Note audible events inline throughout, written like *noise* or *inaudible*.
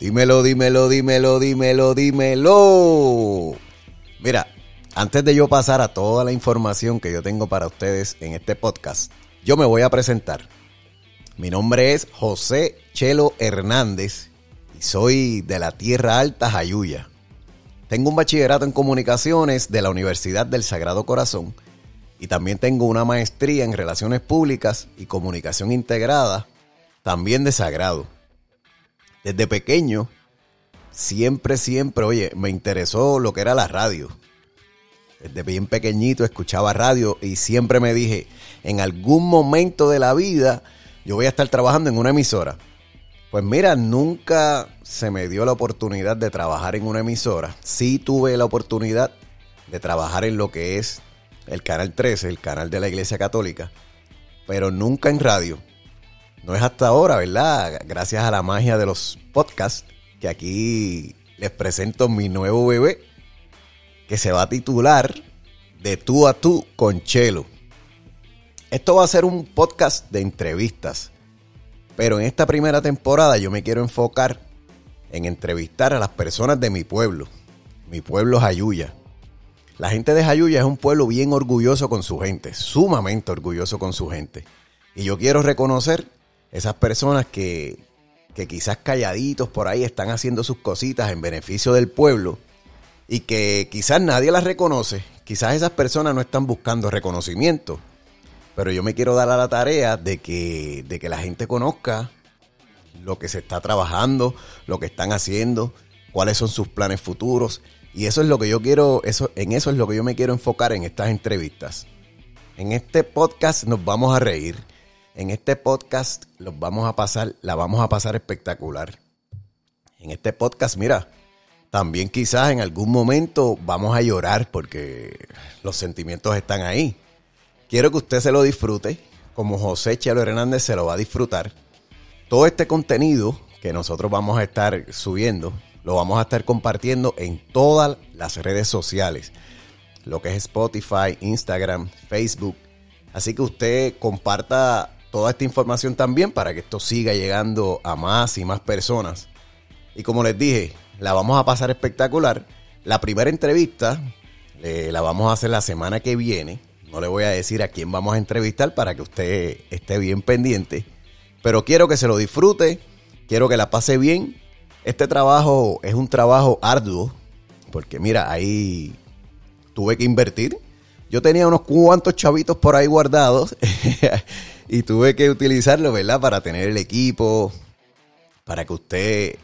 Dímelo, dímelo, dímelo, dímelo, dímelo. Mira, antes de yo pasar a toda la información que yo tengo para ustedes en este podcast, yo me voy a presentar. Mi nombre es José Chelo Hernández y soy de la Tierra Alta, Jayuya. Tengo un bachillerato en comunicaciones de la Universidad del Sagrado Corazón y también tengo una maestría en Relaciones Públicas y Comunicación Integrada, también de Sagrado. Desde pequeño, siempre, siempre, oye, me interesó lo que era la radio. Desde bien pequeñito escuchaba radio y siempre me dije, en algún momento de la vida yo voy a estar trabajando en una emisora. Pues mira, nunca se me dio la oportunidad de trabajar en una emisora. Sí tuve la oportunidad de trabajar en lo que es el Canal 13, el canal de la Iglesia Católica, pero nunca en radio. No es hasta ahora, ¿verdad? Gracias a la magia de los podcasts, que aquí les presento mi nuevo bebé, que se va a titular De tú a tú con Chelo. Esto va a ser un podcast de entrevistas, pero en esta primera temporada yo me quiero enfocar en entrevistar a las personas de mi pueblo, mi pueblo Jayuya. La gente de Jayuya es un pueblo bien orgulloso con su gente, sumamente orgulloso con su gente. Y yo quiero reconocer esas personas que, que quizás calladitos por ahí están haciendo sus cositas en beneficio del pueblo y que quizás nadie las reconoce. Quizás esas personas no están buscando reconocimiento. Pero yo me quiero dar a la tarea de que, de que la gente conozca lo que se está trabajando, lo que están haciendo, cuáles son sus planes futuros. Y eso es lo que yo quiero, eso, en eso es lo que yo me quiero enfocar en estas entrevistas. En este podcast nos vamos a reír, en este podcast los vamos a pasar, la vamos a pasar espectacular. En este podcast, mira, también quizás en algún momento vamos a llorar porque los sentimientos están ahí. Quiero que usted se lo disfrute, como José Chelo Hernández se lo va a disfrutar. Todo este contenido que nosotros vamos a estar subiendo, lo vamos a estar compartiendo en todas las redes sociales. Lo que es Spotify, Instagram, Facebook. Así que usted comparta toda esta información también para que esto siga llegando a más y más personas. Y como les dije, la vamos a pasar espectacular. La primera entrevista eh, la vamos a hacer la semana que viene. No le voy a decir a quién vamos a entrevistar para que usted esté bien pendiente. Pero quiero que se lo disfrute, quiero que la pase bien. Este trabajo es un trabajo arduo, porque mira, ahí tuve que invertir. Yo tenía unos cuantos chavitos por ahí guardados *laughs* y tuve que utilizarlo, ¿verdad? Para tener el equipo, para que usted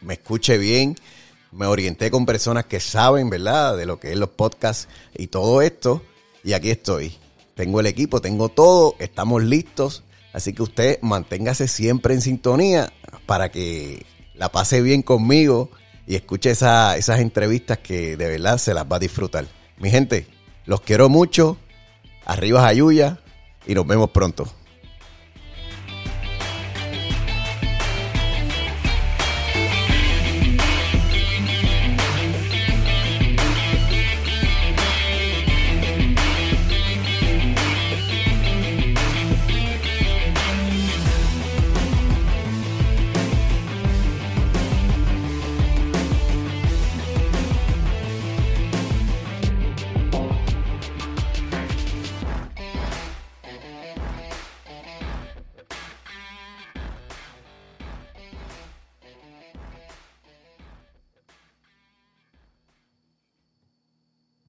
me escuche bien. Me orienté con personas que saben, ¿verdad? De lo que es los podcasts y todo esto. Y aquí estoy. Tengo el equipo, tengo todo, estamos listos. Así que usted manténgase siempre en sintonía para que la pase bien conmigo y escuche esas entrevistas que de verdad se las va a disfrutar. Mi gente, los quiero mucho. Arriba Jayuya y nos vemos pronto.